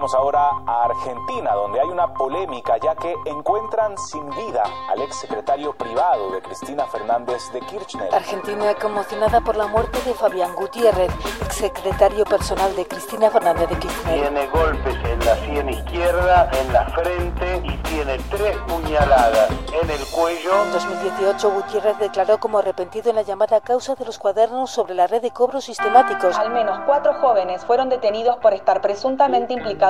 Vamos ahora a Argentina, donde hay una polémica ya que encuentran sin vida al ex secretario privado de Cristina Fernández de Kirchner. Argentina conmocionada por la muerte de Fabián Gutiérrez, ex secretario personal de Cristina Fernández de Kirchner. Tiene golpes en la sien izquierda, en la frente y tiene tres puñaladas en el cuello. En 2018 Gutiérrez declaró como arrepentido en la llamada causa de los cuadernos sobre la red de cobros sistemáticos. Al menos cuatro jóvenes fueron detenidos por estar presuntamente implicados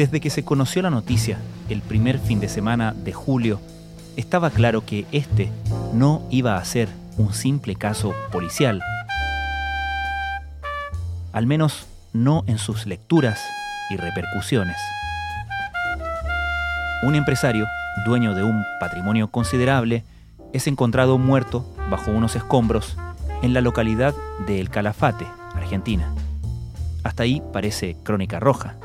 Desde que se conoció la noticia, el primer fin de semana de julio, estaba claro que este no iba a ser un simple caso policial. Al menos no en sus lecturas y repercusiones. Un empresario, dueño de un patrimonio considerable, es encontrado muerto bajo unos escombros en la localidad de El Calafate, Argentina. Hasta ahí parece crónica roja.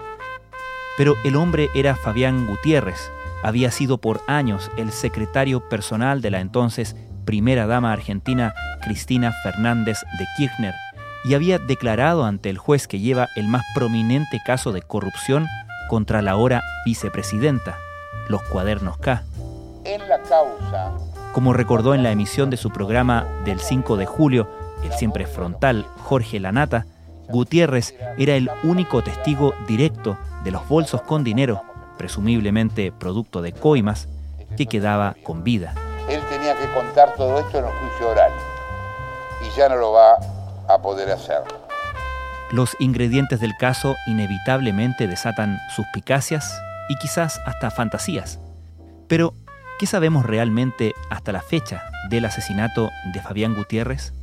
Pero el hombre era Fabián Gutiérrez, había sido por años el secretario personal de la entonces primera dama argentina Cristina Fernández de Kirchner y había declarado ante el juez que lleva el más prominente caso de corrupción contra la ahora vicepresidenta, los cuadernos K. En la causa. Como recordó en la emisión de su programa del 5 de julio, el siempre frontal Jorge Lanata, Gutiérrez era el único testigo directo de los bolsos con dinero, presumiblemente producto de coimas, que quedaba con vida. Él tenía que contar todo esto en el juicio oral y ya no lo va a poder hacer. Los ingredientes del caso inevitablemente desatan suspicacias y quizás hasta fantasías. Pero, ¿qué sabemos realmente hasta la fecha del asesinato de Fabián Gutiérrez?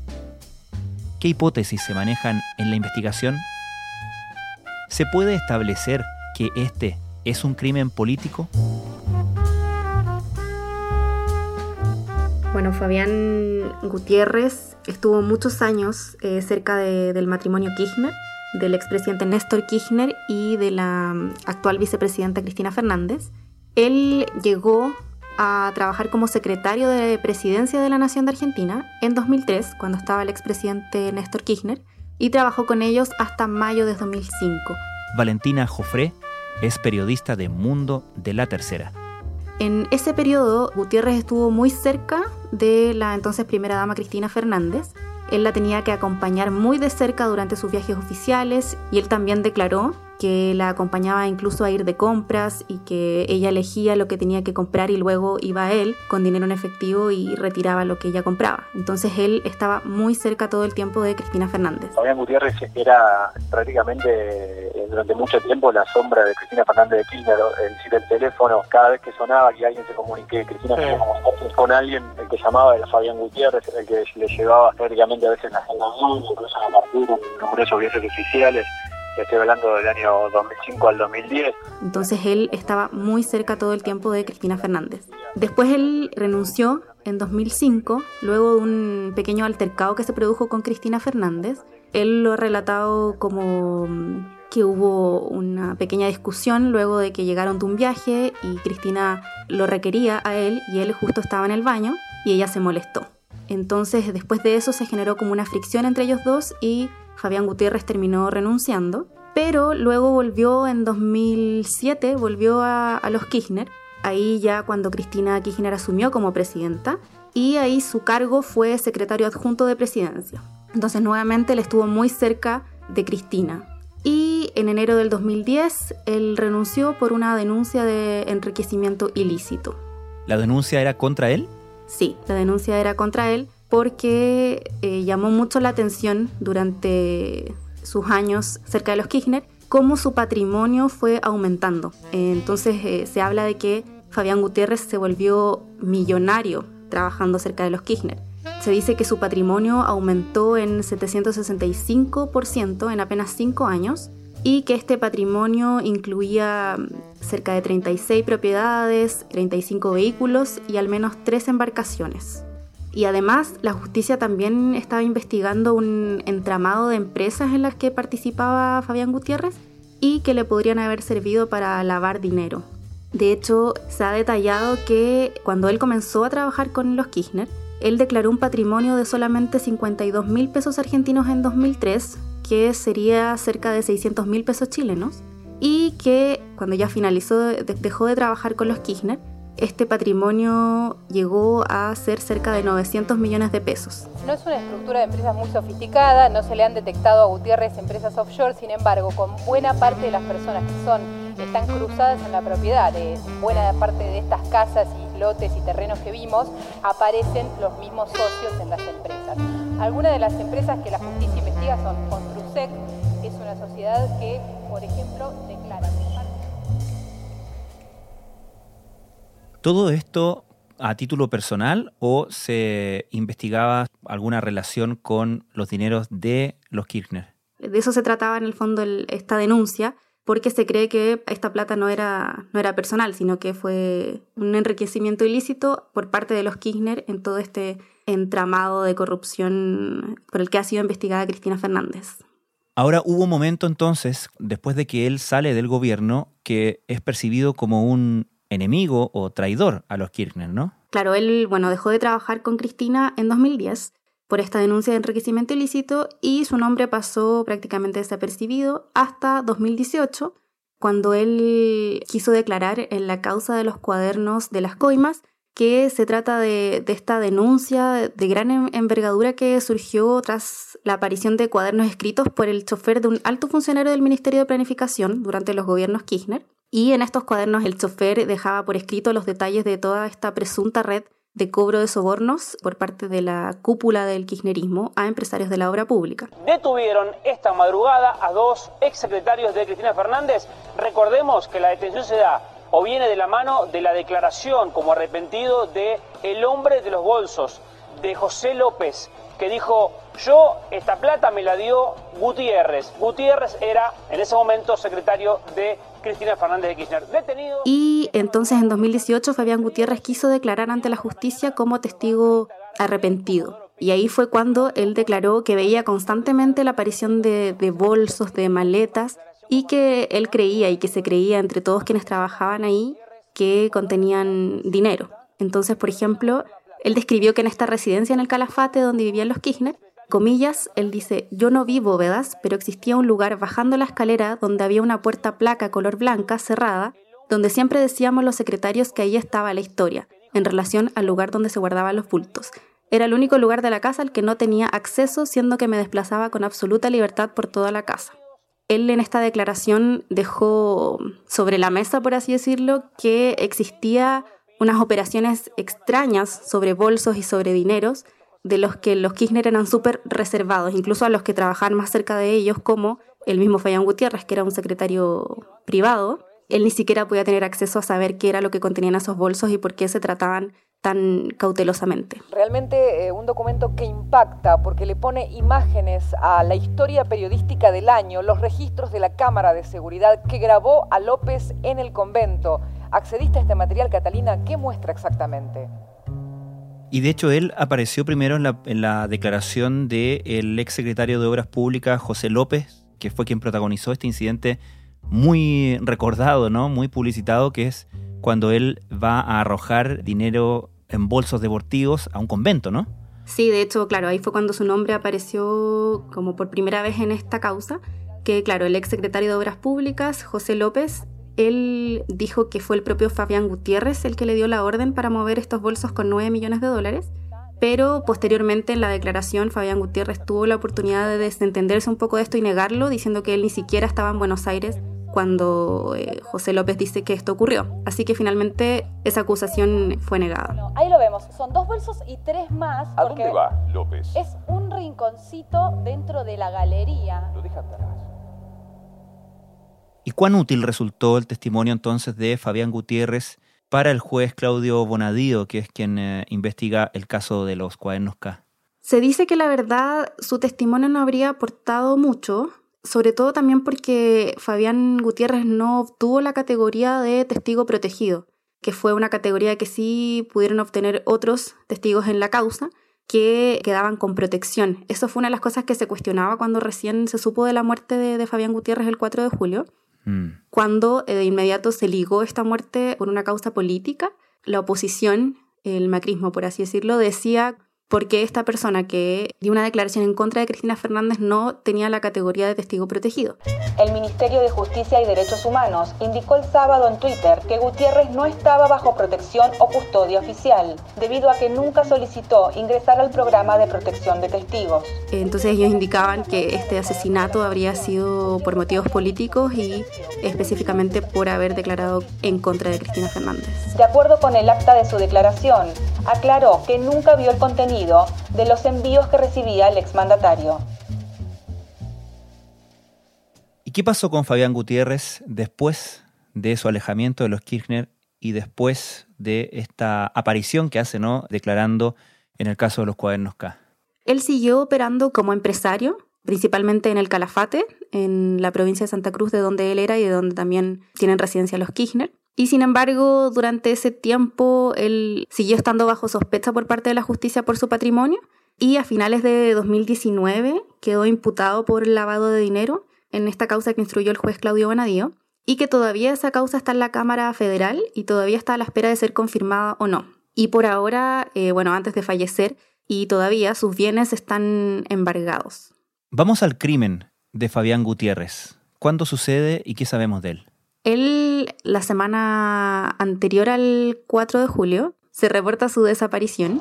¿Qué hipótesis se manejan en la investigación? ¿Se puede establecer que este es un crimen político? Bueno, Fabián Gutiérrez estuvo muchos años eh, cerca del matrimonio Kirchner, del expresidente Néstor Kirchner y de la mm, actual vicepresidenta Cristina Fernández. Él llegó a trabajar como secretario de presidencia de la Nación de Argentina en 2003, cuando estaba el expresidente Néstor Kirchner, y trabajó con ellos hasta mayo de 2005. Valentina Jofré es periodista de Mundo de la Tercera. En ese periodo, Gutiérrez estuvo muy cerca de la entonces primera dama Cristina Fernández. Él la tenía que acompañar muy de cerca durante sus viajes oficiales y él también declaró que la acompañaba incluso a ir de compras y que ella elegía lo que tenía que comprar y luego iba él con dinero en efectivo y retiraba lo que ella compraba. Entonces él estaba muy cerca todo el tiempo de Cristina Fernández. Fabián Gutiérrez era prácticamente eh, durante mucho tiempo la sombra de Cristina Fernández de Kirchner, es decir, el teléfono, cada vez que sonaba y alguien se comunique, Cristina se con alguien, el que llamaba era Fabián Gutiérrez, el que le llevaba prácticamente a veces la agenda, incluso a partir de numerosos viajes oficiales estoy hablando del año 2005 al 2010. Entonces él estaba muy cerca todo el tiempo de Cristina Fernández. Después él renunció en 2005, luego de un pequeño altercado que se produjo con Cristina Fernández. Él lo ha relatado como mm, que hubo una pequeña discusión luego de que llegaron de un viaje y Cristina lo requería a él y él justo estaba en el baño y ella se molestó. Entonces después de eso se generó como una fricción entre ellos dos y Fabián Gutiérrez terminó renunciando, pero luego volvió en 2007, volvió a, los Kirchner, ahí ya cuando Cristina Kirchner asumió como presidenta, y ahí su cargo fue secretario adjunto de presidencia. Entonces nuevamente él estuvo muy cerca de Cristina. Y en enero del 2010 él renunció por una denuncia de enriquecimiento ilícito. ¿La denuncia era contra él? Sí, la denuncia era contra él porque eh, llamó mucho la atención durante sus años cerca de los Kirchner cómo su patrimonio fue aumentando. entonces eh, se habla de que Fabián Gutiérrez se volvió millonario trabajando cerca de los Kirchner. Se dice que su patrimonio aumentó en 765% en apenas 5 años y que este patrimonio incluía mm, cerca de 36 propiedades, 35 vehículos y al menos 3 embarcaciones. Y además la justicia también estaba investigando un entramado de empresas en las que participaba Fabián Gutiérrez y que le podrían haber servido para lavar dinero. De hecho, se ha detallado que cuando él comenzó a trabajar con los Kirchner, él declaró un patrimonio de solamente 52 mil pesos argentinos en 2003, que sería cerca de 600 mil pesos chilenos, y que cuando ya finalizó, dejó de trabajar con los Kirchner, este patrimonio llegó a ser cerca de 900 millones de pesos. No es una estructura de empresas muy sofisticada, no se le han detectado a Gutiérrez empresas offshore, sin embargo, con buena parte de las personas que son están cruzadas en la propiedad de buena parte de estas casas y lotes y terrenos que vimos, aparecen los mismos socios en las empresas. Algunas de las empresas que la justicia investiga son Construsec, es una sociedad que, por ejemplo, ¿Todo esto a título personal o se investigaba alguna relación con los dineros de los Kirchner? De eso se trataba en el fondo esta denuncia, porque se cree que esta plata no era, no era personal, sino que fue un enriquecimiento ilícito por parte de los Kirchner en todo este entramado de corrupción por el que ha sido investigada Cristina Fernández. Ahora hubo un momento entonces, después de que él sale del gobierno, que es percibido como un enemigo o traidor a los Kirchner, ¿no? Claro, él, bueno, dejó de trabajar con Cristina en 2010 por esta denuncia de enriquecimiento ilícito y su nombre pasó prácticamente desapercibido hasta 2018, cuando él quiso declarar en la causa de los cuadernos de las coimas que se trata de, esta denuncia de gran envergadura que surgió tras la aparición de cuadernos escritos por el chofer de un alto funcionario del Ministerio de Planificación durante los gobiernos Kirchner. Y en estos cuadernos el chofer dejaba por escrito los detalles de toda esta presunta red de cobro de sobornos por parte de la cúpula del kirchnerismo a empresarios de la obra pública. Detuvieron esta madrugada a dos exsecretarios de Cristina Fernández. Recordemos que la detención se da o viene de la mano de la declaración como arrepentido de el hombre de los bolsos, de José López, que dijo, yo esta plata me la dio Gutiérrez. Gutiérrez era en ese momento secretario de Cristina Fernández de Kirchner. Detenido. Y entonces en 2018 Fabián Gutiérrez quiso declarar ante la justicia como testigo arrepentido. Y ahí fue cuando él declaró que veía constantemente la aparición de, de bolsos, de maletas, y que él creía y que se creía entre todos quienes trabajaban ahí que contenían dinero. Entonces, por ejemplo, él describió que en esta residencia en el Calafate donde vivían los Kirchner, comillas, él dice, yo no vi bóvedas, pero existía un lugar bajando la escalera donde había una puerta placa color blanca cerrada, donde siempre decíamos los secretarios que ahí estaba la historia, en relación al lugar donde se guardaban los bultos. Era el único lugar de la casa al que no tenía acceso, siendo que me desplazaba con absoluta libertad por toda la casa. Él en esta declaración dejó sobre la mesa, por así decirlo, que existía unas operaciones extrañas sobre bolsos y sobre dineros, de los que los Kirchner eran súper reservados, incluso a los que trabajaban más cerca de ellos, como el mismo Fayán Gutiérrez, que era un secretario privado. Él ni siquiera podía tener acceso a saber qué era lo que contenían esos bolsos y por qué se trataban tan cautelosamente. Realmente eh, un documento que impacta porque le pone imágenes a la historia periodística del año, los registros de la Cámara de Seguridad que grabó a López en el convento. ¿Accediste a este material, Catalina? ¿Qué muestra exactamente? Y de hecho él apareció primero en la, declaración del ex secretario de Obras Públicas, José López, que fue quien protagonizó este incidente muy recordado, ¿no? Muy publicitado, que es cuando él va a arrojar dinero en bolsos deportivos a un convento, ¿no? Sí, de hecho, claro, ahí fue cuando su nombre apareció como por primera vez en esta causa, que claro, el ex secretario de Obras Públicas, José López, él dijo que fue el propio Fabián Gutiérrez el que le dio la orden para mover estos bolsos con 9 millones de dólares, pero posteriormente en la declaración Fabián Gutiérrez tuvo la oportunidad de desentenderse un poco de esto y negarlo, diciendo que él ni siquiera estaba en Buenos Aires cuando eh, José López dice que esto ocurrió. Así que finalmente esa acusación fue negada. ahí lo vemos, son dos bolsos y tres más. ¿A dónde va López? Es un rinconcito dentro de la galería. Lo deja atrás. ¿Y cuán útil resultó el testimonio entonces de Fabián Gutiérrez para el juez Claudio Bonadío, que es quien eh, investiga el caso de los cuadernos K? Se dice que la verdad su testimonio no habría aportado mucho, sobre todo también porque Fabián Gutiérrez no obtuvo la categoría de testigo protegido, que fue una categoría que sí pudieron obtener otros testigos en la causa que quedaban con protección. Eso fue una de las cosas que se cuestionaba cuando recién se supo de la muerte de, Fabián Gutiérrez el 4 de julio, mm. cuando eh, de inmediato se ligó esta muerte por una causa política. La oposición, el macrismo por así decirlo, decía porque esta persona que dio una declaración en contra de Cristina Fernández no tenía la categoría de testigo protegido. El Ministerio de Justicia y Derechos Humanos indicó el sábado en Twitter que Gutiérrez no estaba bajo protección o custodia oficial, debido a que nunca solicitó ingresar al programa de protección de testigos. Entonces ellos indicaban que este asesinato habría sido por motivos políticos y específicamente por haber declarado en contra de Cristina Fernández. De acuerdo con el acta de su declaración, aclaró que nunca vio el contenido de los envíos que recibía el exmandatario. ¿Y qué pasó con Fabián Gutiérrez después de su alejamiento de los Kirchner y después de esta aparición que hace, ¿no? Declarando en el caso de los cuadernos K. Él siguió operando como empresario, principalmente en el Calafate, en la provincia de Santa Cruz, de donde él era y de donde también tienen residencia los Kirchner. Y sin embargo, durante ese tiempo él siguió estando bajo sospecha por parte de la justicia por su patrimonio y a finales de 2019 quedó imputado por el lavado de dinero en esta causa que instruyó el juez Claudio Bonadío y que todavía esa causa está en la Cámara Federal y todavía está a la espera de ser confirmada o no. Y por ahora, eh, bueno, antes de fallecer, y todavía sus bienes están embargados. Vamos al crimen de Fabián Gutiérrez. ¿Cuándo sucede y qué sabemos de él? Él, la semana anterior al 4 de julio, se reporta su desaparición.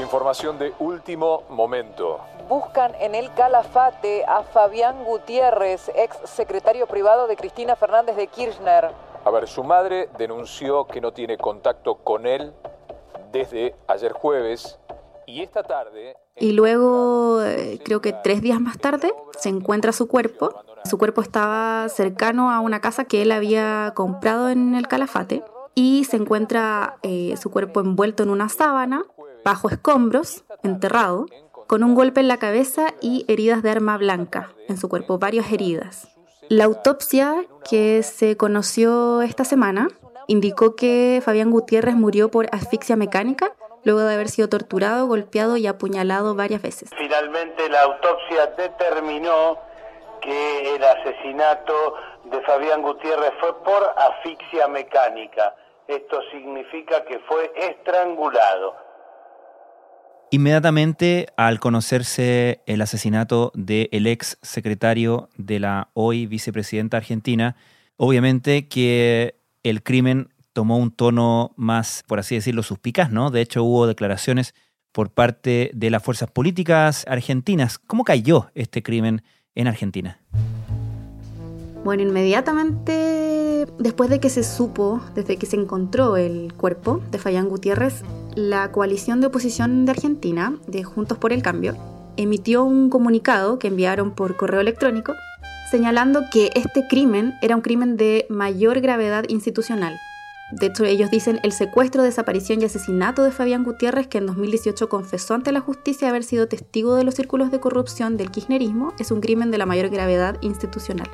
Información de último momento. Buscan en el Calafate a Fabián Gutiérrez, ex secretario privado de Cristina Fernández de Kirchner. A ver, su madre denunció que no tiene contacto con él desde ayer jueves y esta tarde... Y luego, eh, creo que tres días más tarde, se encuentra su cuerpo. Su cuerpo estaba cercano a una casa que él había comprado en el Calafate y se encuentra eh, su cuerpo envuelto en una sábana, bajo escombros, enterrado, con un golpe en la cabeza y heridas de arma blanca en su cuerpo, varias heridas. La autopsia que se conoció esta semana indicó que Fabián Gutiérrez murió por asfixia mecánica luego de haber sido torturado, golpeado y apuñalado varias veces. Finalmente la autopsia determinó que el asesinato de Fabián Gutiérrez fue por asfixia mecánica. Esto significa que fue estrangulado. Inmediatamente al conocerse el asesinato del ex secretario de la hoy vicepresidenta argentina, obviamente que el crimen tomó un tono más, por así decirlo, suspicaz, ¿no? De hecho, hubo declaraciones por parte de las fuerzas políticas argentinas. ¿Cómo cayó este crimen en Argentina? Bueno, inmediatamente después de que se supo, desde que se encontró el cuerpo de Fayán Gutiérrez, la coalición de oposición de Argentina, de Juntos por el Cambio, emitió un comunicado que enviaron por correo electrónico señalando que este crimen era un crimen de mayor gravedad institucional de hecho, ellos dicen el secuestro, desaparición y asesinato de Fabián Gutiérrez, que en 2018 confesó ante la justicia haber sido testigo de los círculos de corrupción del kirchnerismo, es un crimen de la mayor gravedad institucional.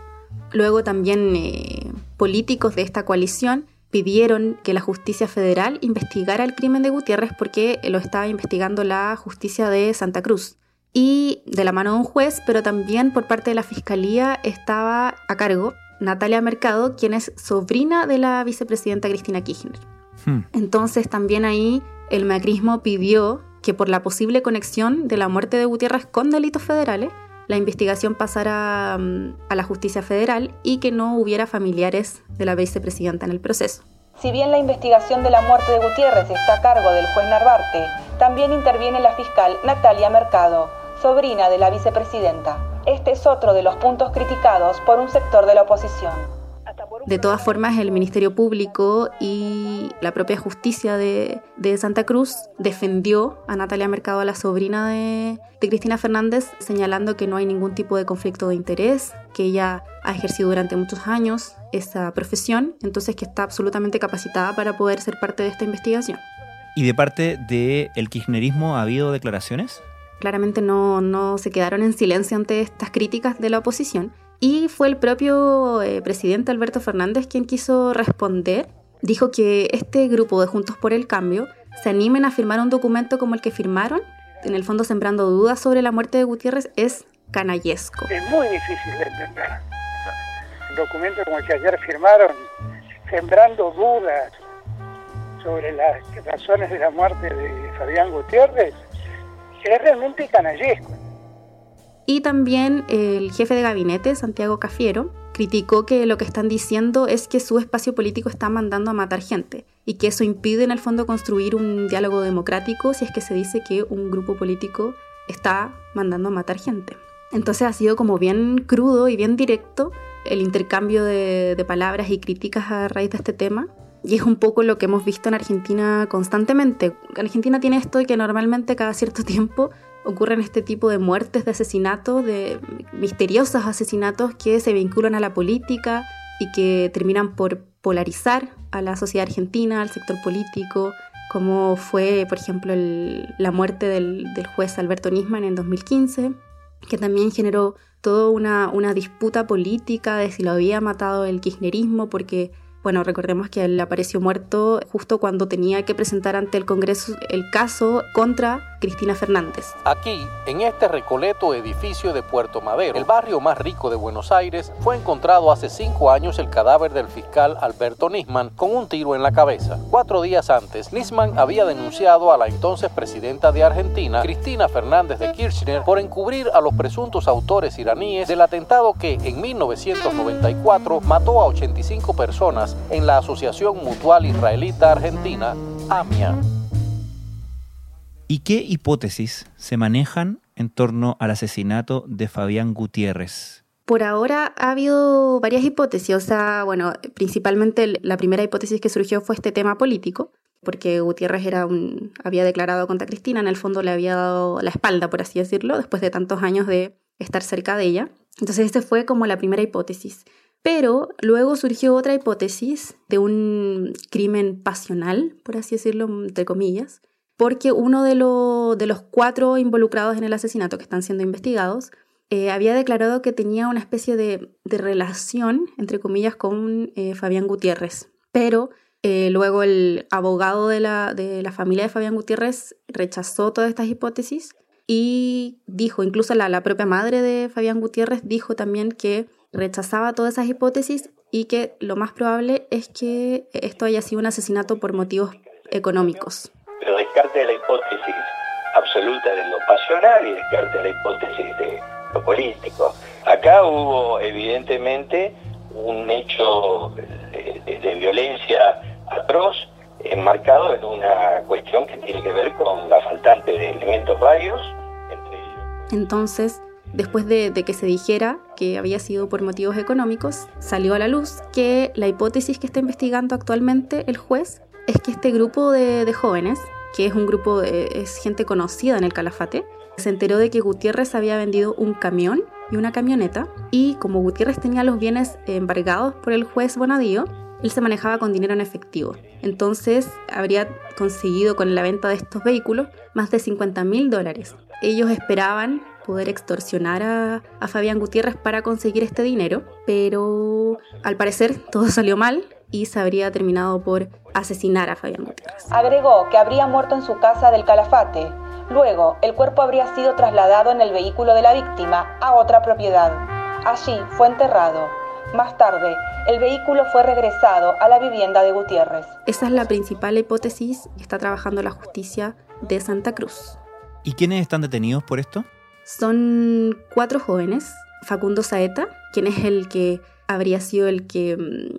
Luego también eh, políticos de esta coalición pidieron que la justicia federal investigara el crimen de Gutiérrez porque lo estaba investigando la justicia de Santa Cruz. Y de la mano de un juez, pero también por parte de la fiscalía estaba a cargo Natalia Mercado, quien es sobrina de la vicepresidenta Cristina Kirchner. Hmm. Entonces también ahí el macrismo pidió que por la posible conexión de la muerte de Gutiérrez con delitos federales, la investigación pasara mm, a la justicia federal y que no hubiera familiares de la vicepresidenta en el proceso. Si bien la investigación de la muerte de Gutiérrez está a cargo del juez Narvarte, también interviene la fiscal Natalia Mercado, sobrina de la vicepresidenta. Este es otro de los puntos criticados por un sector de la oposición. De todas formas, el Ministerio Público y la propia justicia de, Santa Cruz defendió a Natalia Mercado, la sobrina de, de, Cristina Fernández, señalando que no hay ningún tipo de conflicto de interés, que ella ha ejercido durante muchos años esa profesión, entonces que está absolutamente capacitada para poder ser parte de esta investigación. ¿Y de parte del kirchnerismo ha habido declaraciones? Claramente no, no se quedaron en silencio ante estas críticas de la oposición y fue el propio eh, presidente Alberto Fernández quien quiso responder. Dijo que este grupo de Juntos por el Cambio se animen a firmar un documento como el que firmaron, en el fondo sembrando dudas sobre la muerte de Gutiérrez, es canallesco. Es muy difícil de entender. Un documento como el que ayer firmaron, sembrando dudas sobre las razones de la muerte de Fabián Gutiérrez, es realmente canallesco. Y también el jefe de gabinete, Santiago Cafiero, criticó que lo que están diciendo es que su espacio político está mandando a matar gente y que eso impide en el fondo construir un diálogo democrático si es que se dice que un grupo político está mandando a matar gente. Entonces ha sido como bien crudo y bien directo el intercambio de palabras y críticas a raíz de este tema. Y es un poco lo que hemos visto en Argentina constantemente. Argentina tiene esto y que normalmente cada cierto tiempo ocurren este tipo de muertes, de asesinatos, de misteriosos asesinatos que se vinculan a la política y que terminan por polarizar a la sociedad argentina, al sector político, como fue, por ejemplo, la muerte del, juez Alberto Nisman en 2015, que también generó toda una disputa política de si lo había matado el kirchnerismo, porque bueno, recordemos que él apareció muerto justo cuando tenía que presentar ante el Congreso el caso contra Cristina Fernández. Aquí, en este recoleto edificio de Puerto Madero, el barrio más rico de Buenos Aires, fue encontrado hace cinco años el cadáver del fiscal Alberto Nisman con un tiro en la cabeza. Cuatro días antes, Nisman había denunciado a la entonces presidenta de Argentina, Cristina Fernández de Kirchner, por encubrir a los presuntos autores iraníes del atentado que en 1994 mató a 85 personas en la Asociación Mutual Israelita Argentina, AMIA. ¿Y qué hipótesis se manejan en torno al asesinato de Fabián Gutiérrez? Por ahora ha habido varias hipótesis, o sea, bueno, principalmente la primera hipótesis que surgió fue este tema político, porque Gutiérrez era un, había declarado contra Cristina, en el fondo le había dado la espalda, por así decirlo, después de tantos años de estar cerca de ella. Entonces, esta fue como la primera hipótesis. Pero luego surgió otra hipótesis de un crimen pasional, por así decirlo, entre comillas, porque uno de, de los cuatro involucrados en el asesinato que están siendo investigados eh, había declarado que tenía una especie de, relación, entre comillas, con eh, Fabián Gutiérrez. Pero eh, luego el abogado de la, de la familia de Fabián Gutiérrez rechazó todas estas hipótesis y dijo, incluso la, la propia madre de Fabián Gutiérrez dijo también que rechazaba todas esas hipótesis y que lo más probable es que esto haya sido un asesinato por motivos económicos. Descarte la hipótesis absoluta de lo pasional y descarte la hipótesis de lo político. Acá hubo evidentemente un hecho de, violencia atroz enmarcado en una cuestión que tiene que ver con la faltante de elementos varios. Entre ellos... Entonces, Después de, que se dijera que había sido por motivos económicos, salió a la luz que la hipótesis que está investigando actualmente el juez es que este grupo de, jóvenes, que es un grupo, de, es gente conocida en el Calafate, se enteró de que Gutiérrez había vendido un camión y una camioneta y como Gutiérrez tenía los bienes embargados por el juez Bonadío, él se manejaba con dinero en efectivo. Entonces habría conseguido con la venta de estos vehículos más de 50 mil dólares. Ellos esperaban poder extorsionar a, a Fabián Gutiérrez para conseguir este dinero, pero al parecer todo salió mal y se habría terminado por asesinar a Fabián Gutiérrez. Agregó que habría muerto en su casa del Calafate. Luego, el cuerpo habría sido trasladado en el vehículo de la víctima a otra propiedad. Allí fue enterrado. Más tarde, el vehículo fue regresado a la vivienda de Gutiérrez. Esa es la principal hipótesis que está trabajando la justicia de Santa Cruz. ¿Y quiénes están detenidos por esto? Son cuatro jóvenes. Facundo Saeta, quien es el que habría sido el que mm,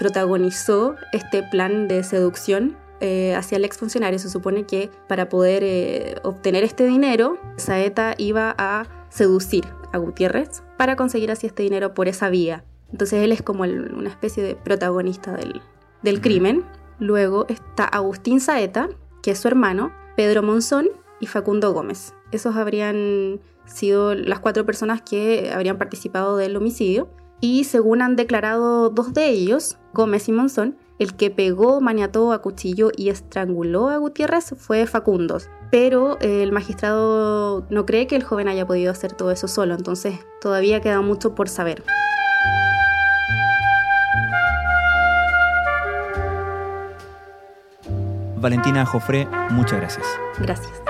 protagonizó este plan de seducción eh, hacia el exfuncionario. Se supone que para poder eh, obtener este dinero, Saeta iba a seducir a Gutiérrez para conseguir así este dinero por esa vía. Entonces él es como una especie de protagonista del, del crimen. Luego está Agustín Saeta, que es su hermano, Pedro Monzón y Facundo Gómez. Esos habrían sido las cuatro personas que habrían participado del homicidio. Y según han declarado dos de ellos, Gómez y Monzón, el que pegó, maniató, acuchilló y estranguló a Gutiérrez fue Facundo. Pero el magistrado no cree que el joven haya podido hacer todo eso solo, entonces todavía queda mucho por saber. Valentina Jofré, muchas gracias. Gracias.